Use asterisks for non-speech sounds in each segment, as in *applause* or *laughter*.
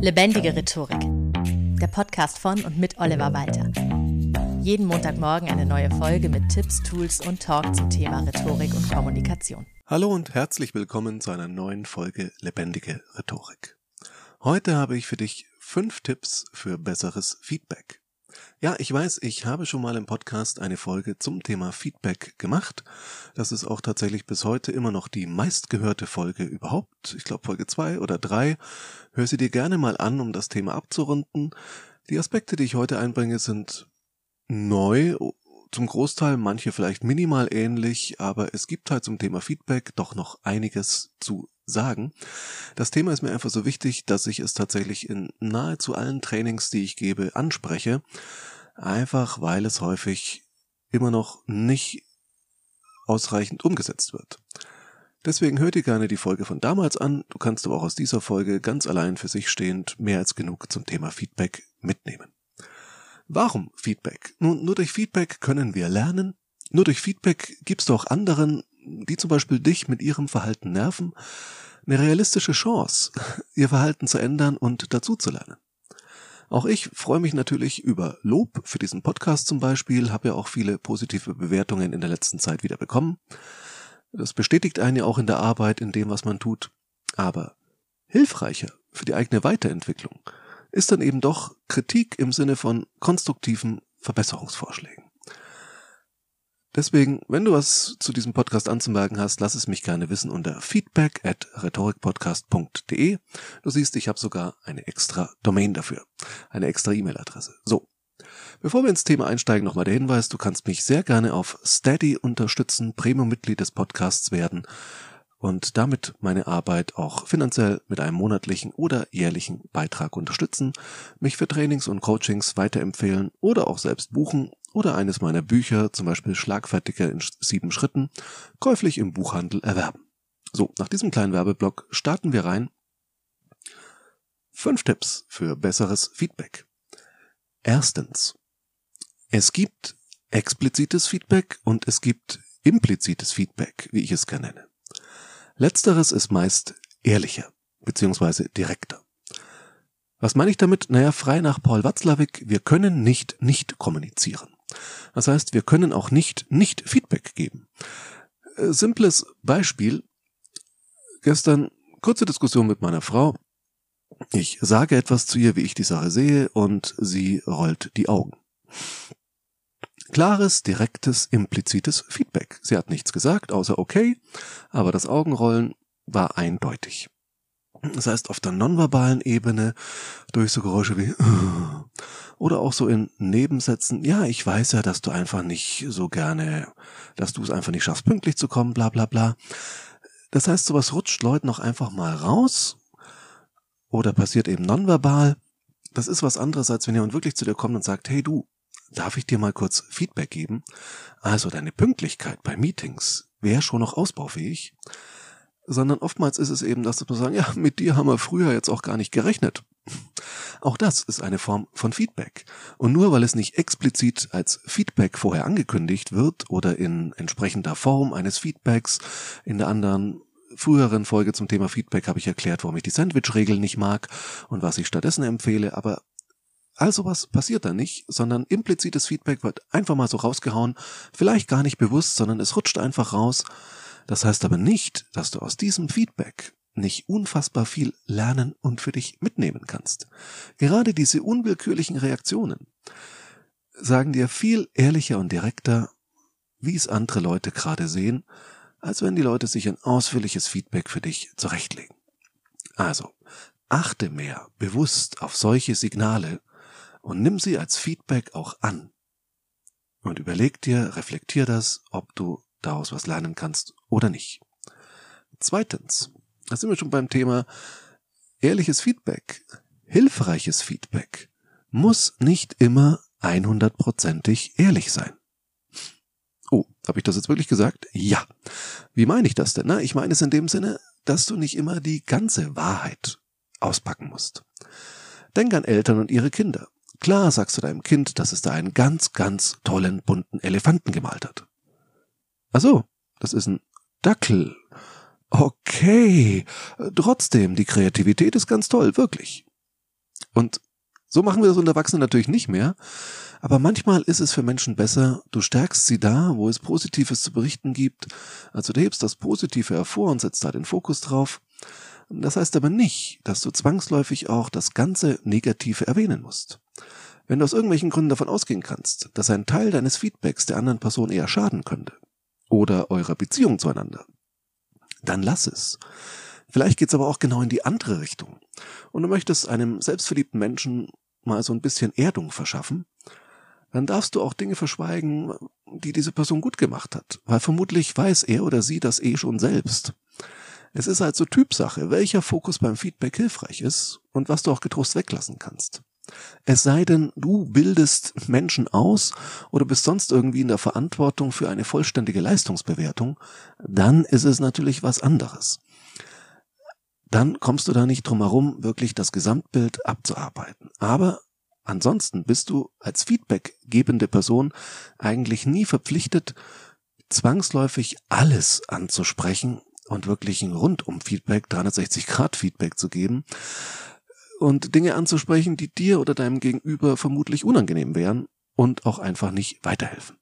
Lebendige Rhetorik. Der Podcast von und mit Oliver Walter. Jeden Montagmorgen eine neue Folge mit Tipps, Tools und Talk zum Thema Rhetorik und Kommunikation. Hallo und herzlich willkommen zu einer neuen Folge Lebendige Rhetorik. Heute habe ich für dich fünf Tipps für besseres Feedback. Ja, ich weiß, ich habe schon mal im Podcast eine Folge zum Thema Feedback gemacht. Das ist auch tatsächlich bis heute immer noch die meistgehörte Folge überhaupt. Ich glaube Folge zwei oder drei. Hör sie dir gerne mal an, um das Thema abzurunden. Die Aspekte, die ich heute einbringe, sind neu, zum Großteil manche vielleicht minimal ähnlich, aber es gibt halt zum Thema Feedback doch noch einiges zu sagen. Das Thema ist mir einfach so wichtig, dass ich es tatsächlich in nahezu allen Trainings, die ich gebe, anspreche. Einfach weil es häufig immer noch nicht ausreichend umgesetzt wird. Deswegen hört ihr gerne die Folge von damals an. Du kannst aber auch aus dieser Folge ganz allein für sich stehend mehr als genug zum Thema Feedback mitnehmen. Warum Feedback? Nun, nur durch Feedback können wir lernen. Nur durch Feedback gibst du auch anderen die zum Beispiel dich mit ihrem Verhalten nerven, eine realistische Chance, *laughs* ihr Verhalten zu ändern und dazuzulernen. Auch ich freue mich natürlich über Lob für diesen Podcast zum Beispiel, habe ja auch viele positive Bewertungen in der letzten Zeit wieder bekommen. Das bestätigt einen ja auch in der Arbeit, in dem, was man tut. Aber hilfreicher für die eigene Weiterentwicklung ist dann eben doch Kritik im Sinne von konstruktiven Verbesserungsvorschlägen. Deswegen, wenn du was zu diesem Podcast anzumerken hast, lass es mich gerne wissen unter feedback at rhetorikpodcast.de. Du siehst, ich habe sogar eine extra Domain dafür, eine extra E-Mail-Adresse. So. Bevor wir ins Thema einsteigen, nochmal der Hinweis, du kannst mich sehr gerne auf Steady unterstützen, Premium-Mitglied des Podcasts werden und damit meine Arbeit auch finanziell mit einem monatlichen oder jährlichen Beitrag unterstützen, mich für Trainings und Coachings weiterempfehlen oder auch selbst buchen oder eines meiner Bücher, zum Beispiel Schlagfertiger in sieben Schritten, käuflich im Buchhandel erwerben. So, nach diesem kleinen Werbeblock starten wir rein. Fünf Tipps für besseres Feedback. Erstens. Es gibt explizites Feedback und es gibt implizites Feedback, wie ich es gerne nenne. Letzteres ist meist ehrlicher bzw. direkter. Was meine ich damit? Naja, frei nach Paul Watzlawick, wir können nicht nicht kommunizieren. Das heißt, wir können auch nicht nicht Feedback geben. Äh, simples Beispiel. Gestern kurze Diskussion mit meiner Frau. Ich sage etwas zu ihr, wie ich die Sache sehe, und sie rollt die Augen. Klares, direktes, implizites Feedback. Sie hat nichts gesagt, außer okay, aber das Augenrollen war eindeutig. Das heißt, auf der nonverbalen Ebene durch so Geräusche wie *laughs* oder auch so in Nebensätzen, ja, ich weiß ja, dass du einfach nicht so gerne, dass du es einfach nicht schaffst, pünktlich zu kommen, bla bla bla. Das heißt, sowas rutscht Leuten noch einfach mal raus oder passiert eben nonverbal. Das ist was anderes, als wenn jemand wirklich zu dir kommt und sagt, hey du, darf ich dir mal kurz Feedback geben? Also deine Pünktlichkeit bei Meetings wäre schon noch ausbaufähig sondern oftmals ist es eben, dass du sagen, ja, mit dir haben wir früher jetzt auch gar nicht gerechnet. Auch das ist eine Form von Feedback. Und nur weil es nicht explizit als Feedback vorher angekündigt wird oder in entsprechender Form eines Feedbacks, in der anderen früheren Folge zum Thema Feedback habe ich erklärt, warum ich die Sandwich-Regel nicht mag und was ich stattdessen empfehle, aber all sowas passiert da nicht, sondern implizites Feedback wird einfach mal so rausgehauen, vielleicht gar nicht bewusst, sondern es rutscht einfach raus das heißt aber nicht, dass du aus diesem Feedback nicht unfassbar viel lernen und für dich mitnehmen kannst. Gerade diese unwillkürlichen Reaktionen sagen dir viel ehrlicher und direkter, wie es andere Leute gerade sehen, als wenn die Leute sich ein ausführliches Feedback für dich zurechtlegen. Also, achte mehr bewusst auf solche Signale und nimm sie als Feedback auch an. Und überleg dir, reflektier das, ob du daraus was lernen kannst oder nicht. Zweitens, da sind wir schon beim Thema ehrliches Feedback, hilfreiches Feedback muss nicht immer 100%ig ehrlich sein. Oh, habe ich das jetzt wirklich gesagt? Ja. Wie meine ich das denn? Na, ich meine es in dem Sinne, dass du nicht immer die ganze Wahrheit auspacken musst. Denk an Eltern und ihre Kinder. Klar sagst du deinem Kind, dass es da einen ganz, ganz tollen bunten Elefanten gemalt hat. Ach so, das ist ein Dackel. Okay. Trotzdem, die Kreativität ist ganz toll, wirklich. Und so machen wir das unter Erwachsenen natürlich nicht mehr. Aber manchmal ist es für Menschen besser, du stärkst sie da, wo es Positives zu berichten gibt. Also du hebst das Positive hervor und setzt da den Fokus drauf. Das heißt aber nicht, dass du zwangsläufig auch das ganze Negative erwähnen musst. Wenn du aus irgendwelchen Gründen davon ausgehen kannst, dass ein Teil deines Feedbacks der anderen Person eher schaden könnte oder eurer Beziehung zueinander, dann lass es. Vielleicht geht's aber auch genau in die andere Richtung. Und du möchtest einem selbstverliebten Menschen mal so ein bisschen Erdung verschaffen, dann darfst du auch Dinge verschweigen, die diese Person gut gemacht hat, weil vermutlich weiß er oder sie das eh schon selbst. Es ist also Typsache, welcher Fokus beim Feedback hilfreich ist und was du auch getrost weglassen kannst. Es sei denn, du bildest Menschen aus oder bist sonst irgendwie in der Verantwortung für eine vollständige Leistungsbewertung, dann ist es natürlich was anderes. Dann kommst du da nicht drum herum, wirklich das Gesamtbild abzuarbeiten. Aber ansonsten bist du als Feedback-gebende Person eigentlich nie verpflichtet, zwangsläufig alles anzusprechen und wirklich ein Rundum-Feedback, 360-Grad-Feedback zu geben und Dinge anzusprechen, die dir oder deinem Gegenüber vermutlich unangenehm wären und auch einfach nicht weiterhelfen.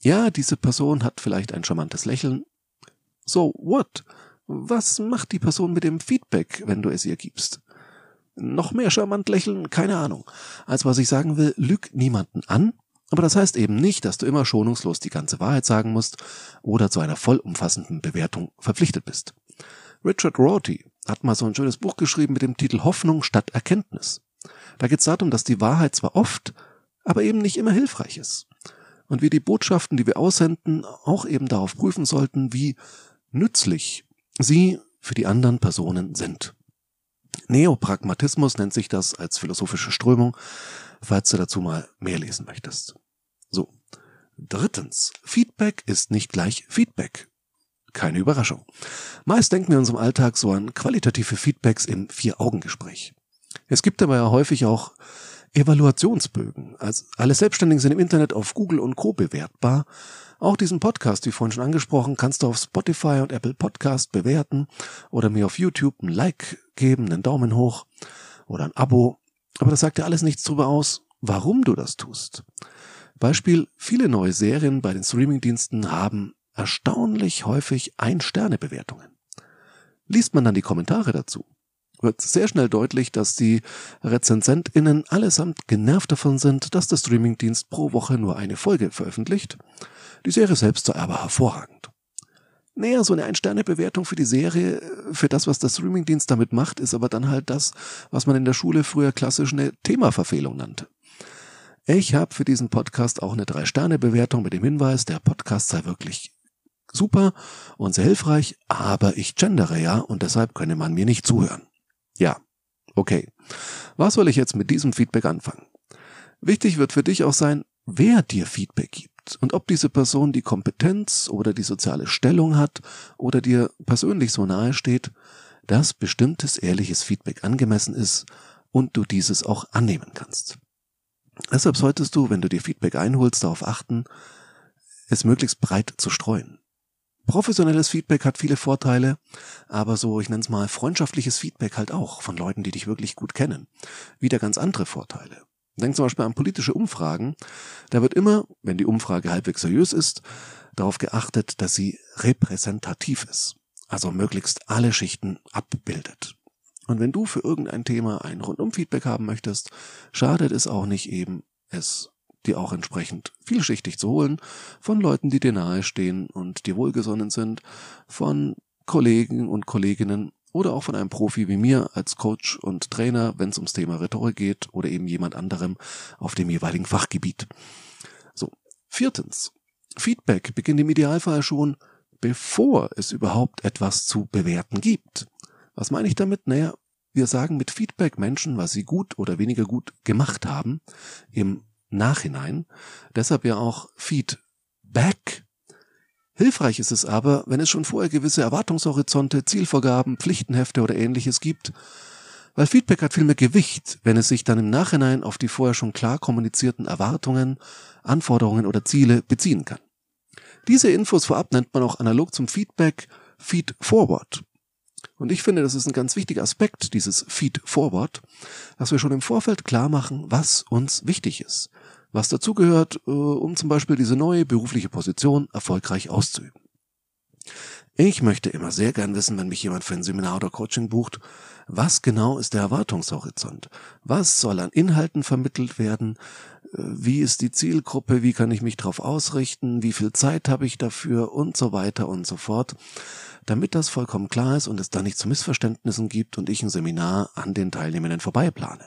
Ja, diese Person hat vielleicht ein charmantes Lächeln. So what? Was macht die Person mit dem Feedback, wenn du es ihr gibst? Noch mehr charmant lächeln? Keine Ahnung. Also was ich sagen will, lüg niemanden an, aber das heißt eben nicht, dass du immer schonungslos die ganze Wahrheit sagen musst oder zu einer vollumfassenden Bewertung verpflichtet bist. Richard Rorty hat mal so ein schönes Buch geschrieben mit dem Titel Hoffnung statt Erkenntnis. Da geht es darum, dass die Wahrheit zwar oft, aber eben nicht immer hilfreich ist. Und wir die Botschaften, die wir aussenden, auch eben darauf prüfen sollten, wie nützlich sie für die anderen Personen sind. Neopragmatismus nennt sich das als philosophische Strömung, falls du dazu mal mehr lesen möchtest. So. Drittens. Feedback ist nicht gleich Feedback. Keine Überraschung. Meist denken wir in unserem Alltag so an qualitative Feedbacks im Vier-Augen-Gespräch. Es gibt aber ja häufig auch Evaluationsbögen. Also alle Selbstständigen sind im Internet auf Google und Co. bewertbar. Auch diesen Podcast, wie vorhin schon angesprochen, kannst du auf Spotify und Apple Podcast bewerten oder mir auf YouTube ein Like geben, einen Daumen hoch oder ein Abo. Aber das sagt ja alles nichts darüber aus, warum du das tust. Beispiel, viele neue Serien bei den Streamingdiensten haben erstaunlich häufig Ein-Sterne-Bewertungen. Liest man dann die Kommentare dazu, wird sehr schnell deutlich, dass die RezensentInnen allesamt genervt davon sind, dass der Streamingdienst pro Woche nur eine Folge veröffentlicht. Die Serie selbst sei aber hervorragend. Naja, so eine Ein-Sterne-Bewertung für die Serie, für das, was der Streamingdienst damit macht, ist aber dann halt das, was man in der Schule früher klassisch eine Themaverfehlung nannte. Ich habe für diesen Podcast auch eine Drei-Sterne-Bewertung mit dem Hinweis, der Podcast sei wirklich super und sehr hilfreich, aber ich gendere ja und deshalb könne man mir nicht zuhören. Ja, okay. Was soll ich jetzt mit diesem Feedback anfangen? Wichtig wird für dich auch sein, wer dir Feedback gibt und ob diese Person die Kompetenz oder die soziale Stellung hat oder dir persönlich so nahe steht, dass bestimmtes ehrliches Feedback angemessen ist und du dieses auch annehmen kannst. Deshalb solltest du, wenn du dir Feedback einholst, darauf achten, es möglichst breit zu streuen. Professionelles Feedback hat viele Vorteile, aber so, ich nenne es mal, freundschaftliches Feedback halt auch von Leuten, die dich wirklich gut kennen. Wieder ganz andere Vorteile. Denk zum Beispiel an politische Umfragen. Da wird immer, wenn die Umfrage halbwegs seriös ist, darauf geachtet, dass sie repräsentativ ist. Also möglichst alle Schichten abbildet. Und wenn du für irgendein Thema ein Rundum-Feedback haben möchtest, schadet es auch nicht eben, es die auch entsprechend vielschichtig zu holen, von Leuten, die dir nahestehen und dir wohlgesonnen sind, von Kollegen und Kolleginnen oder auch von einem Profi wie mir als Coach und Trainer, wenn es ums Thema Rhetorik geht oder eben jemand anderem auf dem jeweiligen Fachgebiet. So. Viertens. Feedback beginnt im Idealfall schon, bevor es überhaupt etwas zu bewerten gibt. Was meine ich damit? Naja, wir sagen mit Feedback Menschen, was sie gut oder weniger gut gemacht haben, im Nachhinein. Deshalb ja auch Feedback. Hilfreich ist es aber, wenn es schon vorher gewisse Erwartungshorizonte, Zielvorgaben, Pflichtenhefte oder ähnliches gibt, weil Feedback hat viel mehr Gewicht, wenn es sich dann im Nachhinein auf die vorher schon klar kommunizierten Erwartungen, Anforderungen oder Ziele beziehen kann. Diese Infos vorab nennt man auch analog zum Feedback Feed Forward. Und ich finde, das ist ein ganz wichtiger Aspekt dieses Feed Forward, dass wir schon im Vorfeld klar machen, was uns wichtig ist, was dazugehört, äh, um zum Beispiel diese neue berufliche Position erfolgreich auszuüben. Ich möchte immer sehr gern wissen, wenn mich jemand für ein Seminar oder Coaching bucht, was genau ist der Erwartungshorizont? Was soll an Inhalten vermittelt werden? Äh, wie ist die Zielgruppe? Wie kann ich mich darauf ausrichten? Wie viel Zeit habe ich dafür? Und so weiter und so fort. Damit das vollkommen klar ist und es da nicht zu Missverständnissen gibt und ich ein Seminar an den Teilnehmenden vorbeiplane.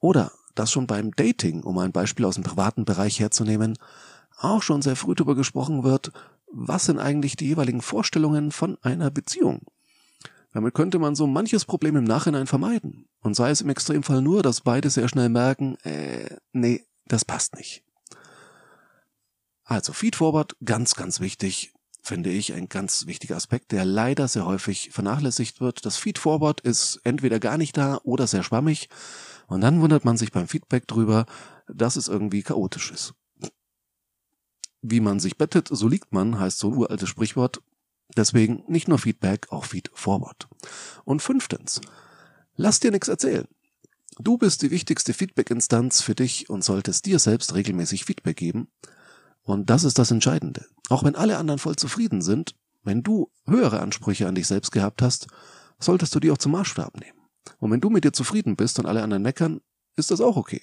Oder dass schon beim Dating, um ein Beispiel aus dem privaten Bereich herzunehmen, auch schon sehr früh darüber gesprochen wird, was sind eigentlich die jeweiligen Vorstellungen von einer Beziehung. Damit könnte man so manches Problem im Nachhinein vermeiden. Und sei es im Extremfall nur, dass beide sehr schnell merken, äh, nee, das passt nicht. Also Feedforward, ganz, ganz wichtig, finde ich, ein ganz wichtiger Aspekt, der leider sehr häufig vernachlässigt wird. Das Feedforward ist entweder gar nicht da oder sehr schwammig. Und dann wundert man sich beim Feedback drüber, dass es irgendwie chaotisch ist. Wie man sich bettet, so liegt man, heißt so ein uraltes Sprichwort. Deswegen nicht nur Feedback, auch Feed Forward. Und fünftens, lass dir nichts erzählen. Du bist die wichtigste Feedback-Instanz für dich und solltest dir selbst regelmäßig Feedback geben. Und das ist das Entscheidende. Auch wenn alle anderen voll zufrieden sind, wenn du höhere Ansprüche an dich selbst gehabt hast, solltest du die auch zum Maßstab nehmen. Und wenn du mit dir zufrieden bist und alle anderen meckern, ist das auch okay.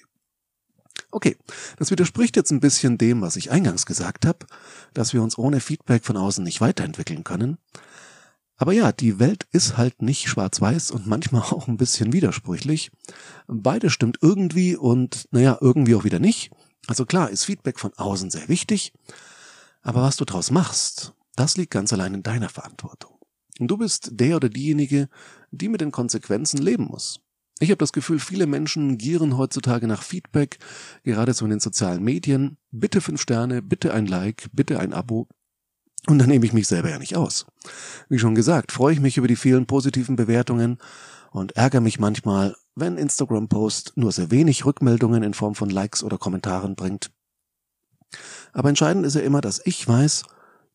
Okay, das widerspricht jetzt ein bisschen dem, was ich eingangs gesagt habe, dass wir uns ohne Feedback von außen nicht weiterentwickeln können. Aber ja, die Welt ist halt nicht schwarz-weiß und manchmal *laughs* auch ein bisschen widersprüchlich. Beide stimmt irgendwie und naja, irgendwie auch wieder nicht. Also klar ist Feedback von außen sehr wichtig, aber was du draus machst, das liegt ganz allein in deiner Verantwortung. Und du bist der oder diejenige, die mit den Konsequenzen leben muss. Ich habe das Gefühl, viele Menschen gieren heutzutage nach Feedback, gerade so in den sozialen Medien. Bitte fünf Sterne, bitte ein Like, bitte ein Abo. Und dann nehme ich mich selber ja nicht aus. Wie schon gesagt, freue ich mich über die vielen positiven Bewertungen und ärgere mich manchmal, wenn Instagram-Post nur sehr wenig Rückmeldungen in Form von Likes oder Kommentaren bringt. Aber entscheidend ist ja immer, dass ich weiß,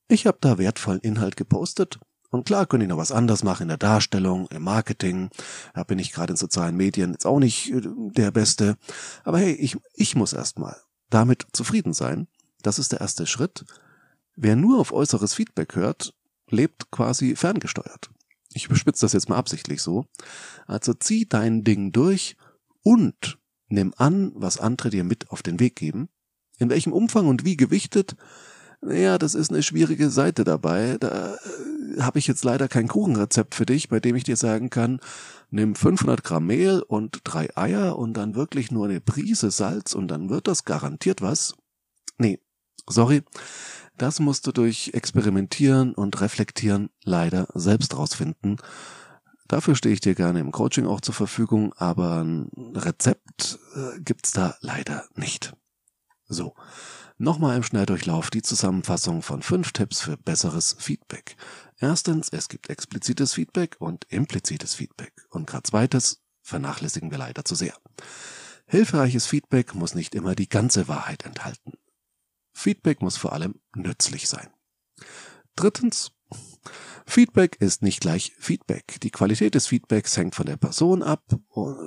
ich habe da wertvollen Inhalt gepostet und klar könnte ich noch was anders machen in der Darstellung, im Marketing. Da bin ich gerade in sozialen Medien jetzt auch nicht äh, der Beste. Aber hey, ich, ich muss erstmal damit zufrieden sein. Das ist der erste Schritt. Wer nur auf äußeres Feedback hört, lebt quasi ferngesteuert. Ich überspitze das jetzt mal absichtlich so. Also zieh dein Ding durch und nimm an, was andere dir mit auf den Weg geben. In welchem Umfang und wie gewichtet, naja, das ist eine schwierige Seite dabei. Da äh, habe ich jetzt leider kein Kuchenrezept für dich, bei dem ich dir sagen kann, nimm 500 Gramm Mehl und drei Eier und dann wirklich nur eine Prise Salz und dann wird das garantiert was. Nee, sorry. Das musst du durch Experimentieren und Reflektieren leider selbst rausfinden. Dafür stehe ich dir gerne im Coaching auch zur Verfügung, aber ein Rezept äh, gibt's da leider nicht. So. Nochmal im Schnelldurchlauf die Zusammenfassung von fünf Tipps für besseres Feedback. Erstens, es gibt explizites Feedback und implizites Feedback. Und gerade zweites vernachlässigen wir leider zu sehr. Hilfreiches Feedback muss nicht immer die ganze Wahrheit enthalten. Feedback muss vor allem nützlich sein. Drittens, Feedback ist nicht gleich Feedback. Die Qualität des Feedbacks hängt von der Person ab,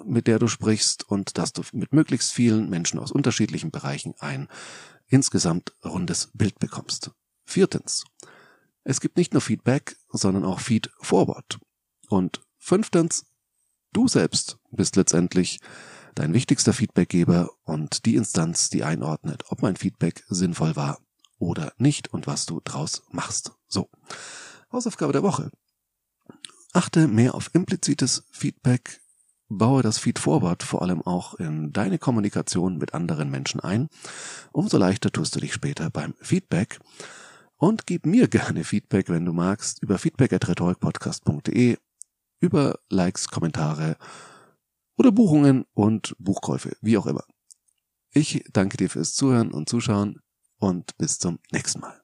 mit der du sprichst und dass du mit möglichst vielen Menschen aus unterschiedlichen Bereichen ein insgesamt rundes Bild bekommst. Viertens. Es gibt nicht nur Feedback, sondern auch Feed Forward. Und fünftens. Du selbst bist letztendlich dein wichtigster Feedbackgeber und die Instanz, die einordnet, ob mein Feedback sinnvoll war oder nicht und was du draus machst. So. Hausaufgabe der Woche. Achte mehr auf implizites Feedback Baue das Feed Forward vor allem auch in deine Kommunikation mit anderen Menschen ein. Umso leichter tust du dich später beim Feedback. Und gib mir *laughs* gerne Feedback, wenn du magst, über feedback.rhetorikpodcast.de, über Likes, Kommentare oder Buchungen und Buchkäufe, wie auch immer. Ich danke dir fürs Zuhören und Zuschauen und bis zum nächsten Mal.